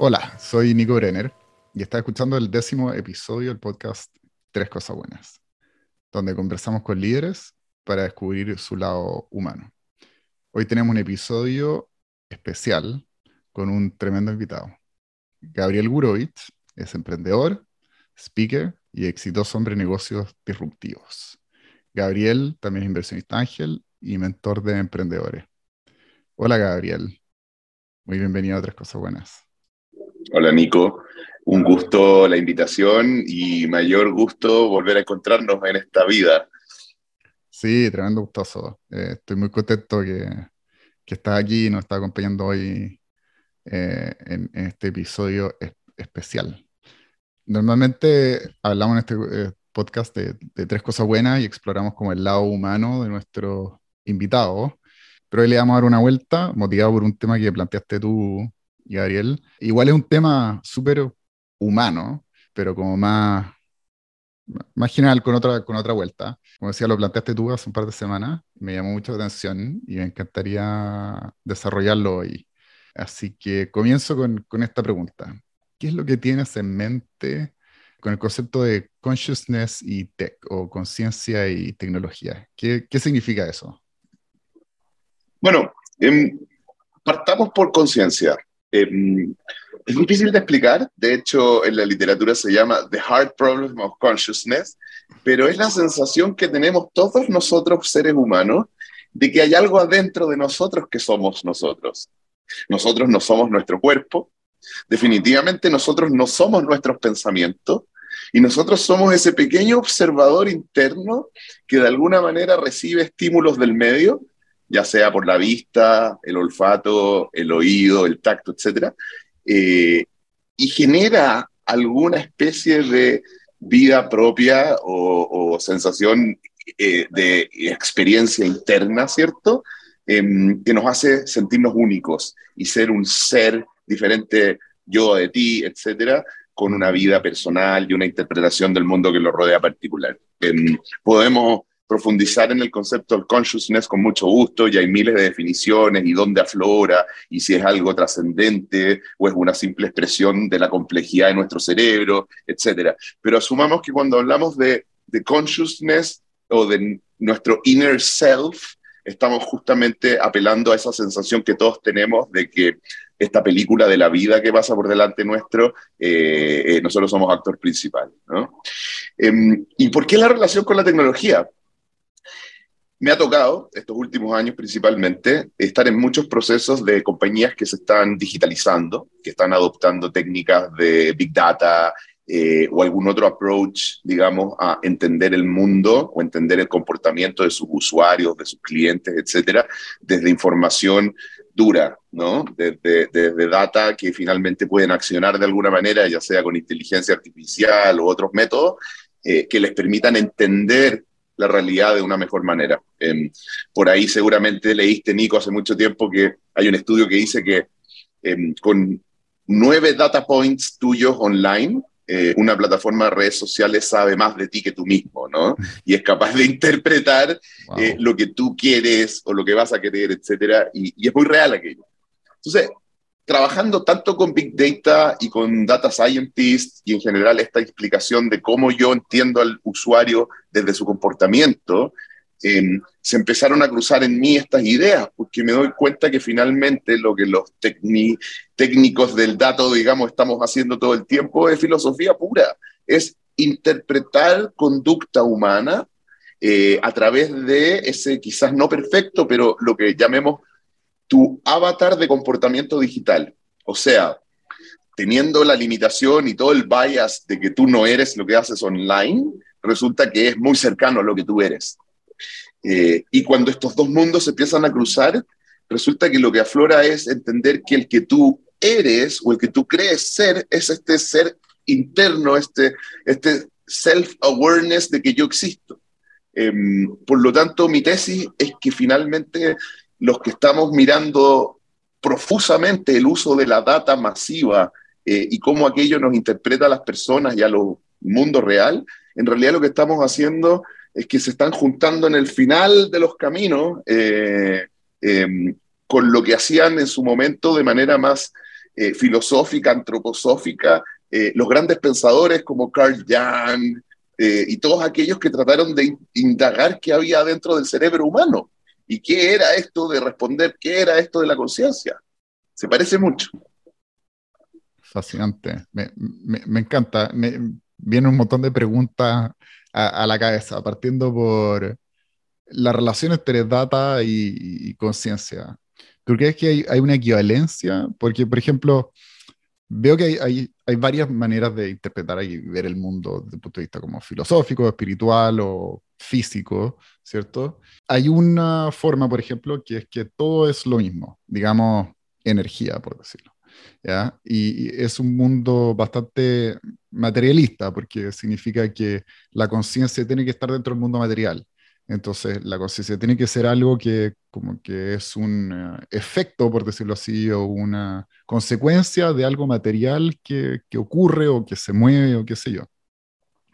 Hola, soy Nico Brenner y estás escuchando el décimo episodio del podcast Tres Cosas Buenas, donde conversamos con líderes para descubrir su lado humano. Hoy tenemos un episodio especial con un tremendo invitado. Gabriel Gurovich es emprendedor, speaker y exitoso hombre de negocios disruptivos. Gabriel también es inversionista ángel y mentor de emprendedores. Hola Gabriel, muy bienvenido a Tres Cosas Buenas. Hola Nico, un gusto la invitación y mayor gusto volver a encontrarnos en esta vida. Sí, tremendo gustoso. Eh, estoy muy contento que, que, estás aquí y nos estás acompañando hoy eh, en, este episodio especial. Normalmente hablamos en este eh, podcast de, de, tres cosas buenas y exploramos como el lado humano de nuestros invitados, pero hoy le vamos a dar una vuelta, motivado por un tema que planteaste tú Gabriel. Igual es un tema súper humano, pero como más, más general con otra, con otra vuelta. Como decía, lo planteaste tú hace un par de semanas, me llamó mucho la atención y me encantaría desarrollarlo hoy. Así que comienzo con, con esta pregunta. ¿Qué es lo que tienes en mente con el concepto de consciousness y tech o conciencia y tecnología? ¿Qué, ¿Qué, significa eso? Bueno, em, partamos por conciencia. Em, es difícil de explicar, de hecho en la literatura se llama The Hard Problem of Consciousness, pero es la sensación que tenemos todos nosotros seres humanos de que hay algo adentro de nosotros que somos nosotros. Nosotros no somos nuestro cuerpo, definitivamente nosotros no somos nuestros pensamientos y nosotros somos ese pequeño observador interno que de alguna manera recibe estímulos del medio ya sea por la vista, el olfato, el oído, el tacto, etc. Eh, y genera alguna especie de vida propia o, sensación eh, de experiencia interna, ¿cierto? Em, que nos hace sentirnos únicos y ser un ser diferente yo de ti, etcétera, con una vida personal y una interpretación del mundo que lo rodea particular. Em, podemos profundizar en el concepto del consciousness con mucho gusto, y hay miles de definiciones y dónde aflora, y si es algo trascendente o es una simple expresión de la complejidad de nuestro cerebro, etc. Pero asumamos que cuando hablamos de, de consciousness o de nuestro inner self, estamos justamente apelando a esa sensación que todos tenemos de que esta película de la vida que pasa por delante nuestro, eh, eh, nosotros somos actor principal. ¿no? Em, ¿Y por qué la relación con la tecnología? Me ha tocado, estos últimos años principalmente, estar en muchos procesos de compañías que se están digitalizando, que están adoptando técnicas de Big Data eh, o algún otro approach, digamos, a entender el mundo o entender el comportamiento de sus usuarios, de sus clientes, etcétera, desde información dura, ¿no? Desde, desde, data que finalmente pueden accionar de alguna manera, ya sea con inteligencia artificial o otros métodos, eh, que les permitan entender la realidad de una mejor manera. Em, por ahí seguramente leíste, Nico, hace mucho tiempo que hay un estudio que dice que em, con nueve data points tuyos online, eh, una plataforma de redes sociales sabe más de ti que tú mismo, ¿no? Y es capaz de interpretar eh, lo que tú quieres o lo que vas a querer, etcétera, y, y es muy real aquello. Entonces, trabajando tanto con Big Data y con Data Scientists y en general esta explicación de cómo yo entiendo al usuario desde su comportamiento, em, se empezaron a cruzar en mí estas ideas, porque me doy cuenta que finalmente lo que los técnicos del dato, digamos, estamos haciendo todo el tiempo es filosofía pura, es interpretar conducta humana eh, a través de ese quizás no perfecto, pero lo que llamemos tu avatar de comportamiento digital. O sea, teniendo la limitación y todo el bias de que tú no eres lo que haces online, resulta que es muy cercano a lo que tú eres. Eh, y cuando estos dos mundos se empiezan a cruzar, resulta que lo que aflora es entender que el que tú eres o el que tú crees ser es este ser interno, este, este self-awareness de que yo existo. Em, por lo tanto, mi tesis es que finalmente los que estamos mirando profusamente el uso de la data masiva eh, y cómo aquello nos interpreta a las personas y a los mundo real, en realidad lo que estamos haciendo es que se están juntando en el final de los caminos eh, em, con lo que hacían en su momento de manera más eh, filosófica, antroposófica, los grandes pensadores como Carl Jung y todos aquellos que trataron de indagar qué había dentro del cerebro humano y qué era esto de responder, qué era esto de la conciencia. Se parece mucho. Fascinante, me, me, encanta. Me, viene un montón de preguntas a, la cabeza, partiendo por la relación entre data y, conciencia. ¿Tú crees que hay, hay, una equivalencia? Porque, por ejemplo, veo que hay, hay, hay, varias maneras de interpretar y ver el mundo desde el punto de vista como filosófico, espiritual o físico, ¿cierto? Hay una forma, por ejemplo, que es que todo es lo mismo, digamos, energía, por decirlo. Y, es un mundo bastante materialista, porque significa que la conciencia tiene que estar dentro del mundo material. Entonces, la conciencia tiene que ser algo que como que es un eh, efecto, por decirlo así, o una consecuencia de algo material que, que, ocurre o que se mueve o qué sé yo.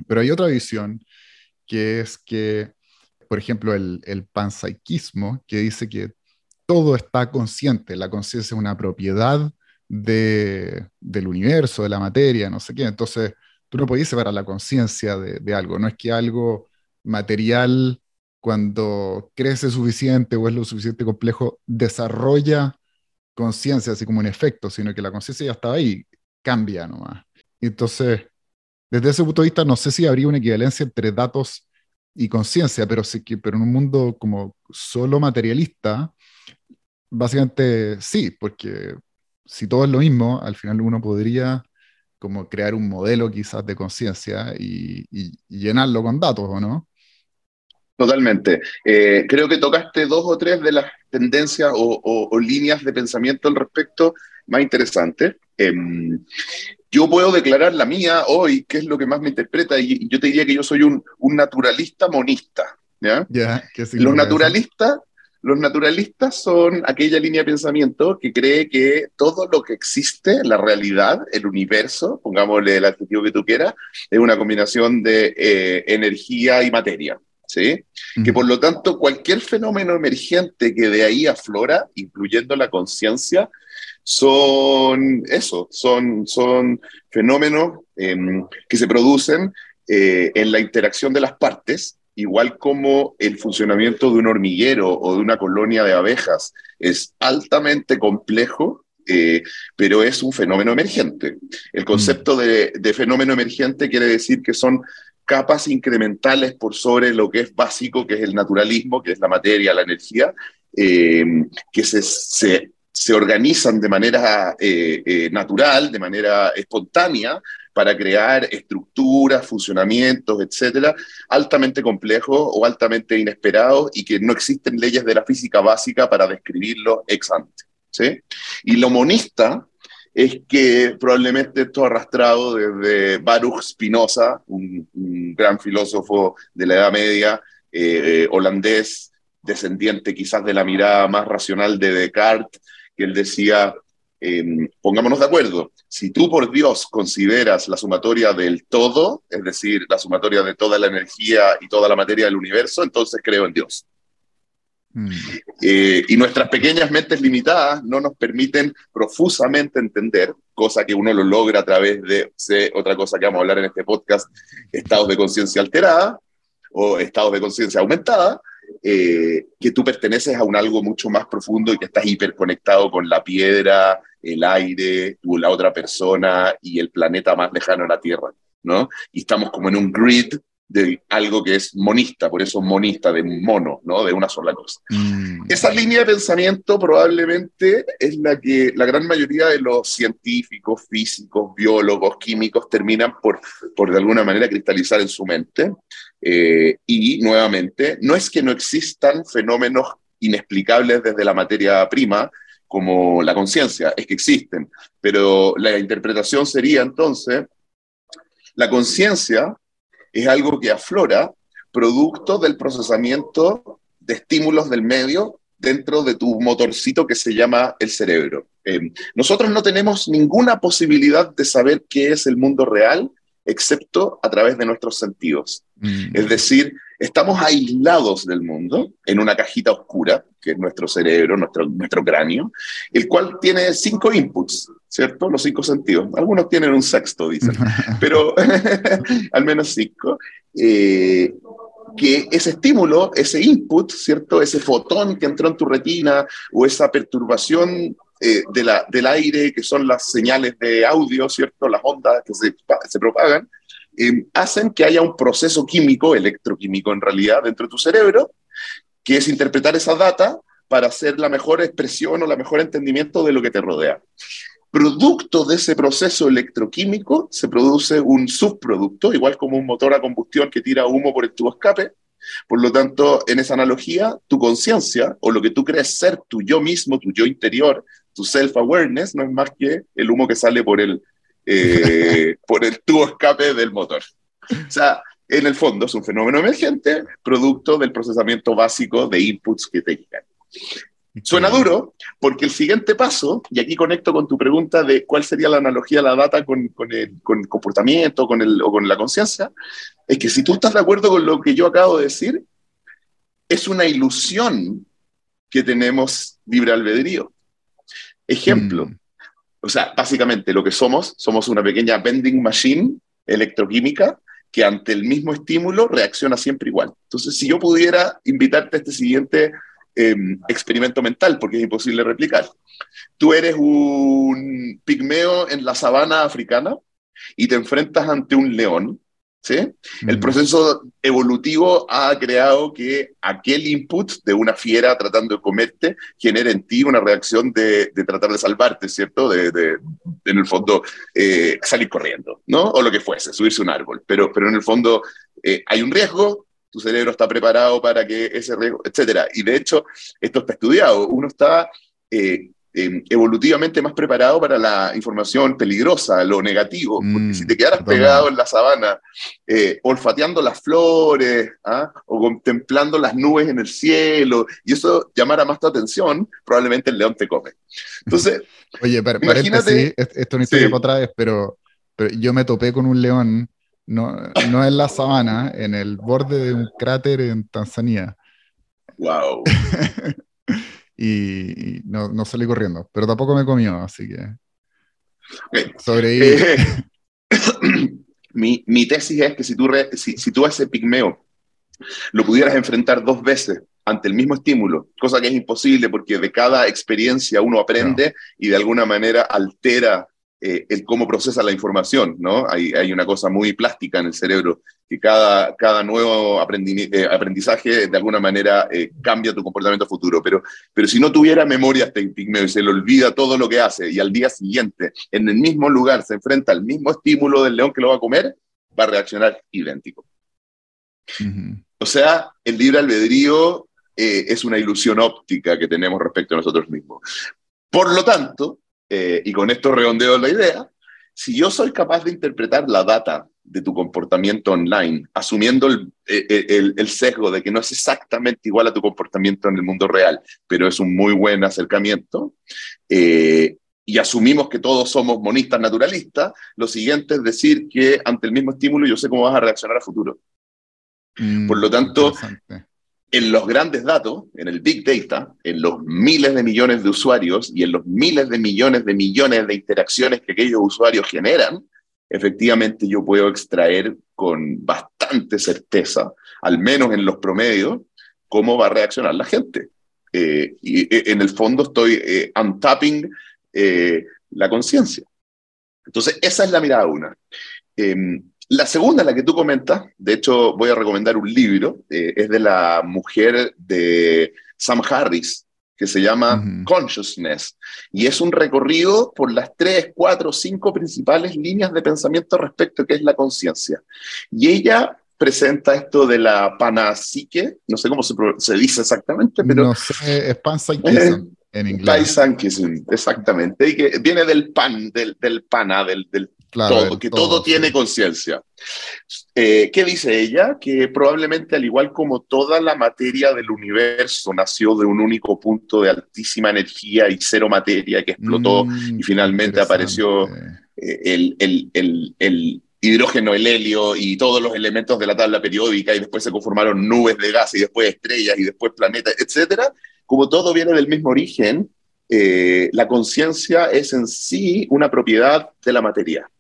Pero hay otra visión, que es que, por ejemplo, el, el que dice que todo está consciente, la conciencia es una propiedad de, del universo, de la materia, no sé qué. Entonces, tú no podías separar la conciencia de, de, algo. No es que algo material, cuando crece suficiente o es lo suficiente complejo, desarrolla conciencia, así como un efecto, sino que la conciencia ya estaba ahí, cambia nomás. Entonces, desde ese punto de vista, no sé si habría una equivalencia entre datos y conciencia, pero sí que, pero en un mundo como solo materialista, básicamente sí, porque si todo es lo mismo, al final uno podría como crear un modelo quizás de conciencia y, llenarlo con datos, ¿o no? Totalmente. Eh, creo que tocaste dos o tres de las tendencias o, líneas de pensamiento al respecto más interesantes. Em, yo puedo declarar la mía hoy, que es lo que más me interpreta, y yo te diría que yo soy un, naturalista monista. ¿ya? Los naturalistas los naturalistas son aquella línea de pensamiento que cree que todo lo que existe, la realidad, el universo, pongámosle el adjetivo que tú quieras, es una combinación de eh, energía y materia. ¿Sí? Que por lo tanto cualquier fenómeno emergente que de ahí aflora, incluyendo la conciencia, son eso, son, son fenómenos em, que se producen eh, en la interacción de las partes igual como el funcionamiento de un hormiguero o de una colonia de abejas es altamente complejo, eh, pero es un fenómeno emergente. El concepto de, fenómeno emergente quiere decir que son capas incrementales por sobre lo que es básico, que es el naturalismo, que es la materia, la energía, eh, que se, se, organizan de manera eh, natural, de manera espontánea, para crear estructuras, funcionamientos, etcétera, altamente complejos o altamente inesperados y que no existen leyes de la física básica para describirlo ex ante. Y lo monista es que probablemente esto arrastrado desde Baruch Spinoza, un, gran filósofo de la Edad Media, eh, holandés, descendiente quizás de la mirada más racional de Descartes, que él decía, Em, pongámonos de acuerdo, si tú por Dios consideras la sumatoria del todo, es decir, la sumatoria de toda la energía y toda la materia del universo, entonces creo en Dios. Mm. Eh, y nuestras pequeñas mentes limitadas no nos permiten profusamente entender, cosa que uno lo logra a través de otra cosa que vamos a hablar en este podcast, estados de conciencia alterada o estados de conciencia aumentada, eh, que tú perteneces a un algo mucho más profundo y que estás hiperconectado con la piedra, el aire, tú, la otra persona y el planeta más lejano a la Tierra, ¿no? Y estamos como en un grid de algo que es monista, por eso monista, de mono, ¿no? De una sola cosa. Mm. Esa línea de pensamiento probablemente es la que la gran mayoría de los científicos, físicos, biólogos, químicos terminan por, por de alguna manera cristalizar en su mente. Eh, y nuevamente, no es que no existan fenómenos inexplicables desde la materia prima, como la conciencia, es que existen, pero la interpretación sería entonces, la conciencia es algo que aflora producto del procesamiento de estímulos del medio dentro de tu motorcito que se llama el cerebro. Eh, nosotros no tenemos ninguna posibilidad de saber qué es el mundo real excepto a través de nuestros sentidos. Mm. Es decir, estamos aislados del mundo en una cajita oscura, que es nuestro cerebro, nuestro, nuestro cráneo, el cual tiene cinco inputs, ¿cierto? Los cinco sentidos. Algunos tienen un sexto, dicen, pero al menos cinco. Eh, que ese estímulo, ese input, ¿cierto? Ese fotón que entró en tu retina o esa perturbación eh, de la, del aire, que son las señales de audio, ¿cierto? Las ondas que se, se propagan, eh, hacen que haya un proceso químico, electroquímico en realidad, dentro de tu cerebro, que es interpretar esa data para hacer la mejor expresión o la mejor entendimiento de lo que te rodea. Producto de ese proceso electroquímico se produce un subproducto, igual como un motor a combustión que tira humo por el tubo escape. Por lo tanto, en esa analogía, tu conciencia o lo que tú crees ser tu yo mismo, tu yo interior, tu self-awareness, no es más que el humo que sale por el, eh, por el tubo escape del motor. O sea, en el fondo es un fenómeno emergente, producto del procesamiento básico de inputs que te llegan. Suena duro porque el siguiente paso, y aquí conecto con tu pregunta de cuál sería la analogía de la data con, con, el, con comportamiento con el, o con la conciencia, es que si tú estás de acuerdo con lo que yo acabo de decir, es una ilusión que tenemos libre albedrío. Ejemplo, mm. o sea, básicamente lo que somos, somos una pequeña vending machine electroquímica que ante el mismo estímulo reacciona siempre igual. Entonces, si yo pudiera invitarte a este siguiente Em, experimento mental, porque es imposible replicar. Tú eres un pigmeo en la sabana africana y te enfrentas ante un león. ¿Sí? El proceso evolutivo ha creado que aquel input de una fiera tratando de comerte genere en ti una reacción de, tratar de salvarte, ¿cierto? De, en el fondo, eh, salir corriendo, ¿no? O lo que fuese, subirse a un árbol. Pero, pero en el fondo eh, hay un riesgo, tu cerebro está preparado para que ese riesgo, etcétera. Y de hecho, esto está estudiado. Uno está eh, em, evolutivamente más preparado para la información peligrosa, lo negativo, porque si te quedaras pegado en la sabana, eh, olfateando las flores, ¿ah? o contemplando las nubes en el cielo, y eso llamara más tu atención, probablemente el león te come. Entonces, oye, imagínate, esto no es historia otra vez, pero, pero yo me topé con un león no, no en la sabana, en el borde de un cráter en Tanzania. ¡Wow! y, no, no, salí corriendo, pero tampoco me comió, así que. Sobreviví. Eh, mi, mi, tesis es que si tú, si, si tú a ese pigmeo lo pudieras enfrentar dos veces ante el mismo estímulo, cosa que es imposible porque de cada experiencia uno aprende y de alguna manera altera eh, el cómo procesa la información, ¿no? Hay, hay, una cosa muy plástica en el cerebro, que cada, cada nuevo eh, aprendizaje de alguna manera eh, cambia tu comportamiento futuro, pero, pero si no tuviera memoria este pigmeo y se le olvida todo lo que hace y al día siguiente en el mismo lugar se enfrenta al mismo estímulo del león que lo va a comer, va a reaccionar idéntico. O sea, el libre albedrío es una ilusión óptica que tenemos respecto a nosotros mismos. Por lo tanto, eh, y con esto redondeo la idea, si yo soy capaz de interpretar la data de tu comportamiento online, asumiendo el, eh, eh, el, sesgo de que no es exactamente igual a tu comportamiento en el mundo real, pero es un muy buen acercamiento, y asumimos que todos somos monistas naturalistas, lo siguiente es decir que ante el mismo estímulo yo sé cómo vas a reaccionar a futuro. Mm, Por lo tanto, en los grandes datos, en el Big Data, en los miles de millones de usuarios y en los miles de millones de millones de interacciones que aquellos usuarios generan, efectivamente yo puedo extraer con bastante certeza, al menos en los promedios, cómo va a reaccionar la gente. Eh, y eh, en el fondo estoy eh, untapping la conciencia. Entonces, esa es la mirada una. La segunda, la que tú comentas, de hecho voy a recomendar un libro, eh, es de la mujer de Sam Harris, que se llama Consciousness, y es un recorrido por las tres, cuatro, cinco principales líneas de pensamiento respecto a qué es la conciencia. Y ella presenta esto de la panpsique, no sé cómo se, se dice exactamente, pero... No sé, es panpsychism en inglés. Panpsychism, exactamente, y que viene del pan, del, del pana, del, del todo, que todo, tiene conciencia. Eh, ¿Qué dice ella? Que probablemente al igual como toda la materia del universo nació de un único punto de altísima energía y cero materia que explotó mm, y finalmente apareció eh, el, el, el, el, hidrógeno, el helio y todos los elementos de la tabla periódica y después se conformaron nubes de gas y después estrellas y después planetas, etcétera. Como todo viene del mismo origen, eh, la conciencia es en sí una propiedad de la materia.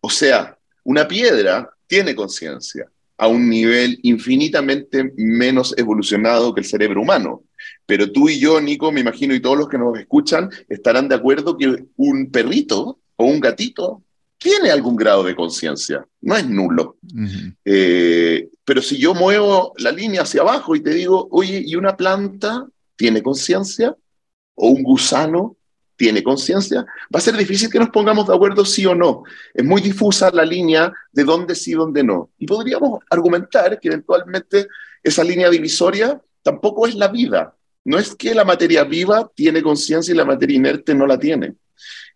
O sea, una piedra tiene conciencia a un nivel infinitamente menos evolucionado que el cerebro humano. Pero tú y yo, Nico, me imagino, y todos los que nos escuchan, estarán de acuerdo que un perrito o un gatito tiene algún grado de conciencia, no es nulo. Eh, pero si yo muevo la línea hacia abajo y te digo, oye, ¿y una planta tiene conciencia? ¿O un gusano tiene conciencia? Va a ser difícil que nos pongamos de acuerdo sí o no. Es muy difusa la línea de dónde sí dónde no. Y podríamos argumentar que eventualmente esa línea divisoria tampoco es la vida. No es que la materia viva tiene conciencia y la materia inerte no la tiene.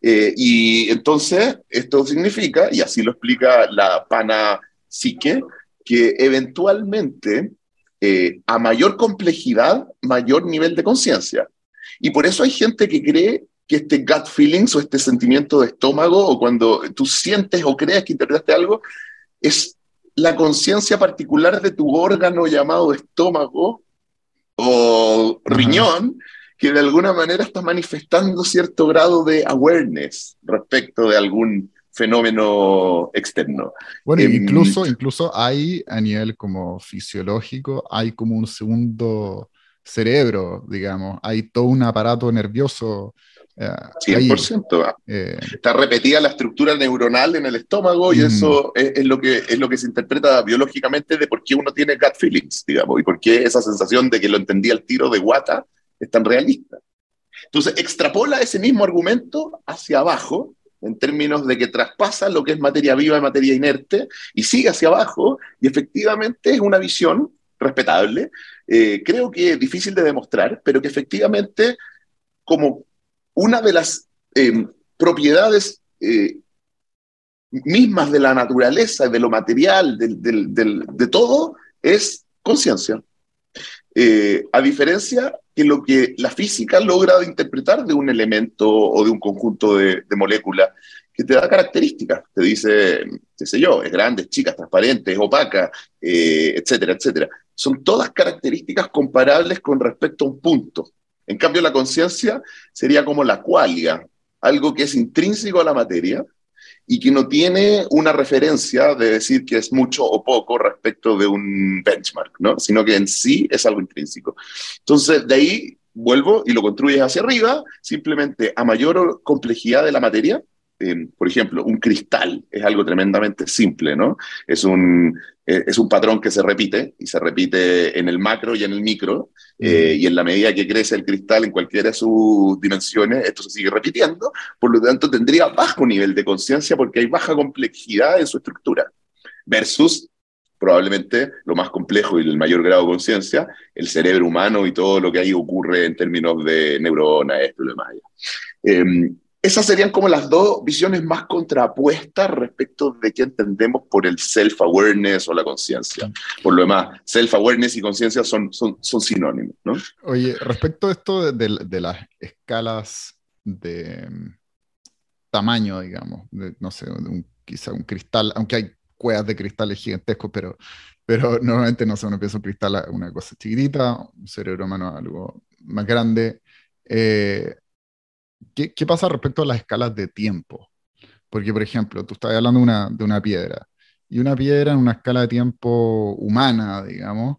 Eh, y entonces esto significa, y así lo explica la pana psique, que eventualmente eh, a mayor complejidad, mayor nivel de conciencia. Y por eso hay gente que cree que este gut feelings o este sentimiento de estómago o cuando tú sientes o crees que interpretaste algo, es la conciencia particular de tu órgano llamado estómago o riñón, que de alguna manera está manifestando cierto grado de awareness respecto de algún fenómeno externo. Bueno, em, incluso, incluso hay a nivel como fisiológico, hay como un segundo cerebro, digamos, hay todo un aparato nervioso. 100%. Eh, Está repetida la estructura neuronal en el estómago y mm. eso es, lo que, es lo que se interpreta biológicamente de por qué uno tiene gut feelings, digamos, y por qué esa sensación de que lo entendía el tiro de guata es tan realista. Entonces, extrapola ese mismo argumento hacia abajo, en términos de que traspasa lo que es materia viva y materia inerte, y sigue hacia abajo, y efectivamente es una visión respetable, eh, creo que difícil de demostrar, pero que efectivamente, como una de las em, propiedades eh, mismas de la naturaleza, de lo material, de todo, es conciencia. Eh, a diferencia que lo que la física logra interpretar de un elemento o de un conjunto de, moléculas que te da características, te dice, qué sé yo, es grande, es chica, es transparente, es opaca, eh, etcétera, etcétera. Son todas características comparables con respecto a un punto. En cambio, la conciencia sería como la cualia, algo que es intrínseco a la materia, y que no tiene una referencia de decir que es mucho o poco respecto de un benchmark, ¿no? sino que en sí es algo intrínseco. Entonces, de ahí vuelvo y lo construyes hacia arriba, simplemente a mayor complejidad de la materia, por ejemplo, un cristal es algo tremendamente simple, ¿no? Es un, eh, es un patrón que se repite y se repite en el macro y en el micro, eh, y en la medida que crece el cristal en cualquiera de sus dimensiones, esto se sigue repitiendo, por lo tanto tendría bajo nivel de conciencia porque hay baja complejidad en su estructura, versus probablemente lo más complejo y el mayor grado de conciencia, el cerebro humano y todo lo que ahí ocurre en términos de neuronas, esto y lo demás. Em, esas serían como las dos visiones más contrapuestas respecto de qué entendemos por el self-awareness o la conciencia. Por lo demás, self-awareness y conciencia son, son, son, sinónimos, ¿no? Oye, respecto a esto de, de, las escalas de mm, tamaño, digamos, no sé, un, quizá un cristal, aunque hay cuevas de cristales gigantescos, pero, pero normalmente no sé, uno piensa un cristal una cosa chiquitita, un cerebro humano algo más grande. Eh, ¿qué, pasa respecto a las escalas de tiempo? Porque, por ejemplo, tú estás hablando una, de una piedra, y una piedra en una escala de tiempo humana, digamos,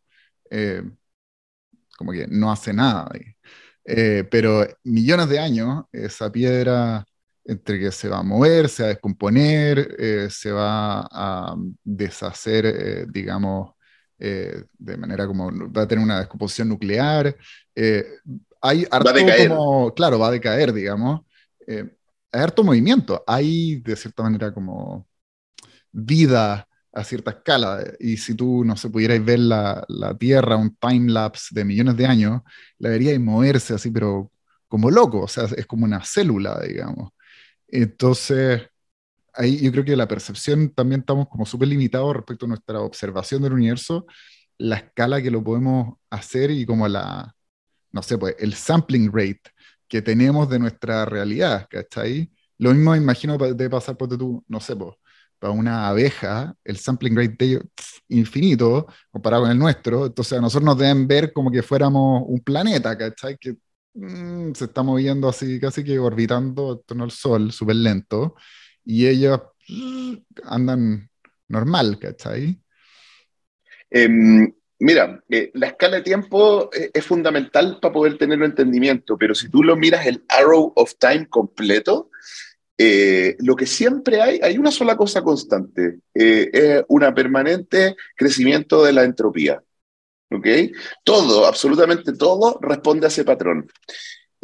eh, como que no hace nada. Eh, pero millones de años, esa piedra, entre que se va a mover, se va a descomponer, eh, se va a deshacer, digamos, de manera como va a tener una descomposición nuclear, hay harto como, claro, va a decaer, digamos. Eh, hay harto movimiento, hay de cierta manera como vida a cierta escala. Y si tú, no sé, pudierais ver la, la Tierra, un time lapse de millones de años, la veríais moverse así, pero como loco, o sea, es como una célula, digamos. Entonces, ahí yo creo que la percepción también estamos como súper limitados respecto a nuestra observación del universo, la escala que lo podemos hacer y como la, no sé, pues el sampling rate que tenemos de nuestra realidad, ¿cachai? Lo mismo imagino de pasar por tú, no sé, pues, para una abeja, el sampling rate de ellos infinito comparado con el nuestro, entonces a nosotros nos deben ver como que fuéramos un planeta, ¿cachai? Que mm, se está moviendo así, casi que orbitando en torno al Sol, súper lento, y ellas mm, andan normal, ¿cachai? Em, mira, eh, la escala de tiempo eh, es fundamental para poder tener un entendimiento, pero si tú lo miras el arrow of time completo, eh, lo que siempre hay, hay una sola cosa constante, es una permanente crecimiento de la entropía. ¿Ok? Todo, absolutamente todo responde a ese patrón.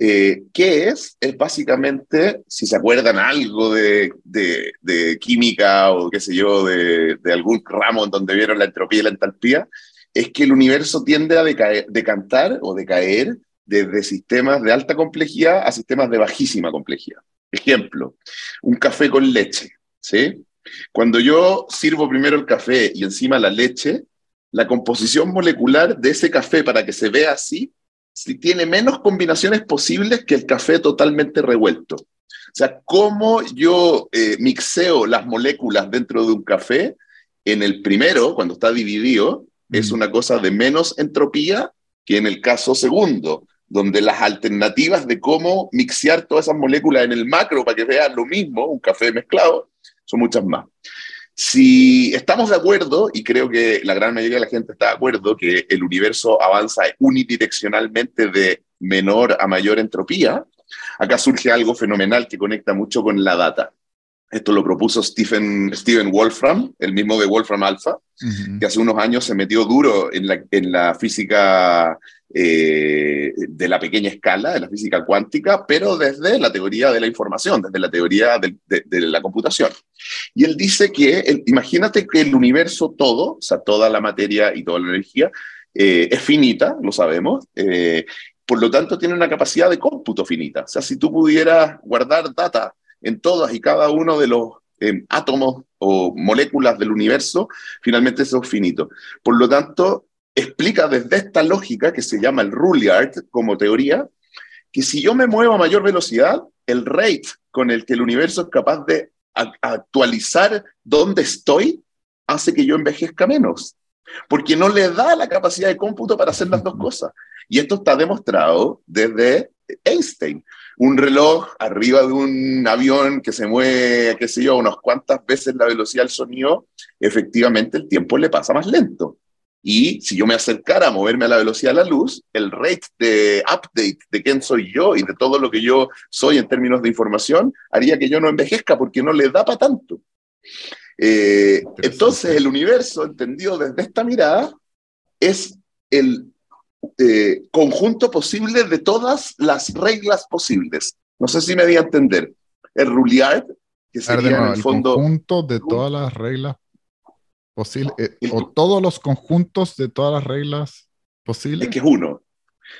Eh, ¿Qué es? Es básicamente, si se acuerdan algo de, de, química o qué sé yo, de, de, algún ramo en donde vieron la entropía y la entalpía, es que el universo tiende a decantar o decaer desde sistemas de alta complejidad a sistemas de bajísima complejidad. Ejemplo, un café con leche, ¿sí? Cuando yo sirvo primero el café y encima la leche, la composición molecular de ese café para que se vea así, si tiene menos combinaciones posibles que el café totalmente revuelto. O sea, cómo yo eh, mixeo las moléculas dentro de un café, en el primero, cuando está dividido, es mm. una cosa de menos entropía que en el caso segundo, donde las alternativas de cómo mixear todas esas moléculas en el macro para que vean lo mismo, un café mezclado, son muchas más. Si estamos de acuerdo, y creo que la gran mayoría de la gente está de acuerdo, que el universo avanza unidireccionalmente de menor a mayor entropía, acá surge algo fenomenal que conecta mucho con la data. Esto lo propuso Stephen, Steven Wolfram, el mismo de Wolfram Alpha, que hace unos años se metió duro en la, en la física eh, de la pequeña escala, de la física cuántica, pero desde la teoría de la información, desde la teoría de, la computación. Y él dice que, imagínate que el universo todo, o sea, toda la materia y toda la energía, eh, es finita, lo sabemos, eh, por lo tanto tiene una capacidad de cómputo finita. O sea, si tú pudieras guardar data en todas y cada uno de los átomos o moléculas del universo, finalmente eso es finito. Por lo tanto, explica desde esta lógica que se llama el Ruliard como teoría, que si yo me muevo a mayor velocidad, el rate con el que el universo es capaz de actualizar dónde estoy hace que yo envejezca menos, porque no le da la capacidad de cómputo para hacer las dos cosas. Y esto está demostrado desde Einstein. Un reloj arriba de un avión que se mueve, qué sé yo, unas cuantas veces la velocidad del sonido, efectivamente el tiempo le pasa más lento. Y si yo me acercara a moverme a la velocidad de la luz, el rate de update de quién soy yo y de todo lo que yo soy en términos de información haría que yo no envejezca porque no le da para tanto. Eh, entonces, el universo, entendido desde esta mirada, es el eh, conjunto posible de todas las reglas posibles. No sé si me di a entender. El Ruliard, que sería en el fondo. conjunto de todas las reglas posible, eh, o todos los conjuntos de todas las reglas posibles. Es que es uno.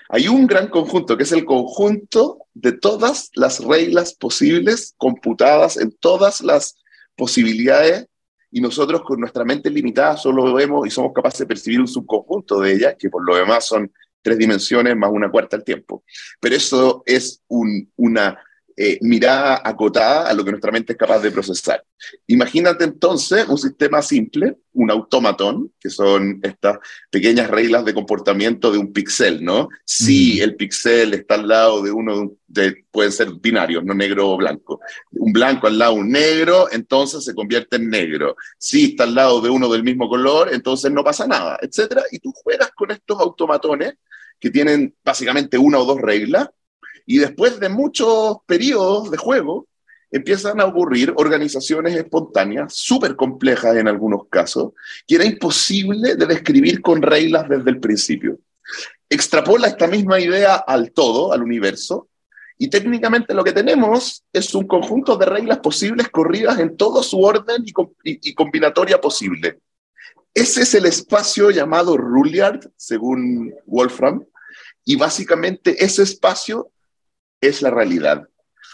Hay un gran conjunto que es el conjunto de todas las reglas posibles computadas en todas las posibilidades y nosotros con nuestra mente limitada solo vemos y somos capaces de percibir un subconjunto de ellas, que por lo demás son tres dimensiones más una cuarta al tiempo. Pero eso es un, una eh, mirada acotada a lo que nuestra mente es capaz de procesar. Imagínate entonces un sistema simple, un automatón, que son estas pequeñas reglas de comportamiento de un píxel, ¿no? Si el píxel está al lado de uno, de, pueden ser binarios, no negro o blanco. Un blanco al lado de un negro, entonces se convierte en negro. Si está al lado de uno del mismo color, entonces no pasa nada, etc. Y tú juegas con estos automatones que tienen básicamente una o dos reglas y después de muchos periodos de juego, empiezan a ocurrir organizaciones espontáneas, súper complejas en algunos casos, que era imposible de describir con reglas desde el principio. Extrapola esta misma idea al todo, al universo, y técnicamente lo que tenemos es un conjunto de reglas posibles corridas en todo su orden y, y combinatoria posible. Ese es el espacio llamado Ruliard, según Wolfram, y básicamente ese espacio es la realidad,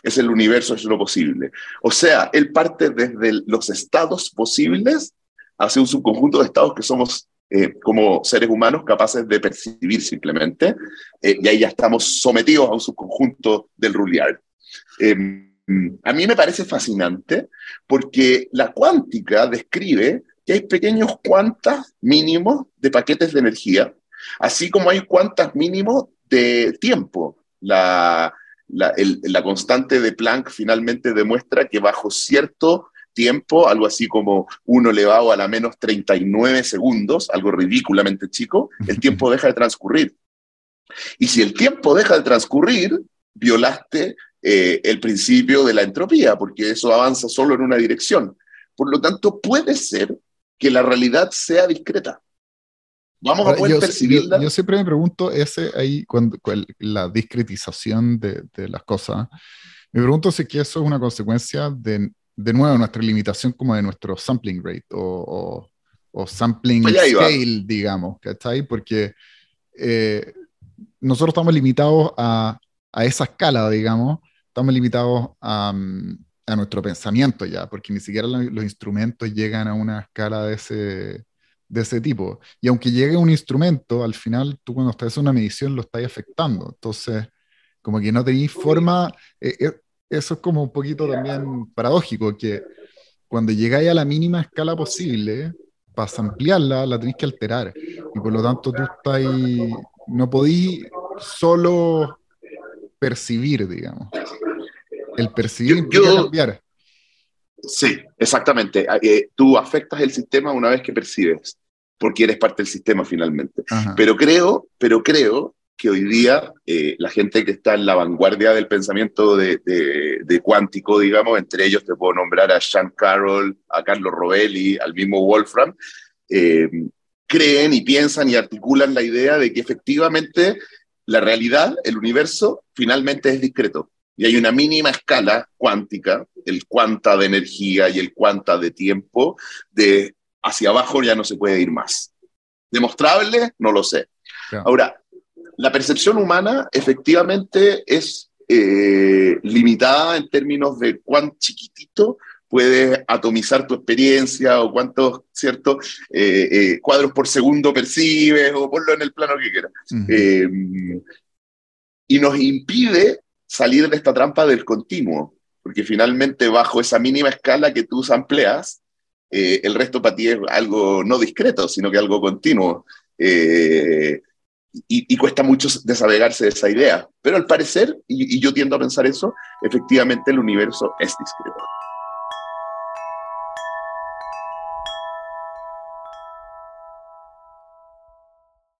es el universo, es lo posible. O sea, él parte desde los estados posibles hacia un subconjunto de estados que somos eh, como seres humanos capaces de percibir simplemente, eh, y ahí ya estamos sometidos a un subconjunto del Ruliard. Em, a mí me parece fascinante porque la cuántica describe que hay pequeños cuantas mínimos de paquetes de energía, así como hay cuantas mínimos de tiempo La, la, la, constante de Planck finalmente demuestra que bajo cierto tiempo, algo así como 1 elevado a la menos 39 segundos, algo ridículamente chico, el tiempo deja de transcurrir. Y si el tiempo deja de transcurrir, violaste eh, el principio de la entropía, porque eso avanza solo en una dirección. Por lo tanto, puede ser que la realidad sea discreta. Vamos a poder percibirla. Yo, siempre me pregunto ese ahí, cuando, la discretización de, de, las cosas, me pregunto si que eso es una consecuencia de, de nuevo, nuestra limitación como de nuestro sampling rate o, o, sampling scale, digamos, ¿cachai? Porque eh, nosotros estamos limitados a, a, esa escala, digamos, estamos limitados a, a, nuestro pensamiento ya, porque ni siquiera los instrumentos llegan a una escala de ese, de ese tipo. Y aunque llegue un instrumento, al final tú cuando estás haciendo una medición lo estás afectando. Entonces, como que no tenéis forma, eh, eh, eso es como un poquito también paradójico, que cuando llegáis a la mínima escala posible, para ampliarla, la tenéis que alterar. Y por lo tanto tú estás no podéis solo percibir, digamos. El percibir implica cambiar. Sí, exactamente. Ah, eh, tú afectas el sistema una vez que percibes, porque eres parte del sistema finalmente. Pero creo, pero creo que hoy día eh, la gente que está en la vanguardia del pensamiento de, de, cuántico, digamos, entre ellos te puedo nombrar a Sean Carroll, a Carlos Rovelli, al mismo Wolfram, eh, creen y piensan y articulan la idea de que efectivamente la realidad, el universo, finalmente es discreto. Y hay una mínima escala cuántica, el cuanta de energía y el cuanta de tiempo, de hacia abajo ya no se puede ir más. ¿Demostrable? No lo sé. Ahora, la percepción humana efectivamente es eh, limitada en términos de cuán chiquitito puedes atomizar tu experiencia o cuántos ciertos eh, eh, cuadros por segundo percibes o ponlo en el plano que quieras. y nos impide salir de esta trampa del continuo, porque finalmente bajo esa mínima escala que tú amplias, el resto para ti es algo no discreto, sino que algo continuo y, cuesta mucho desapegarse de esa idea. Pero al parecer, y yo tiendo a pensar eso, efectivamente el universo es discreto.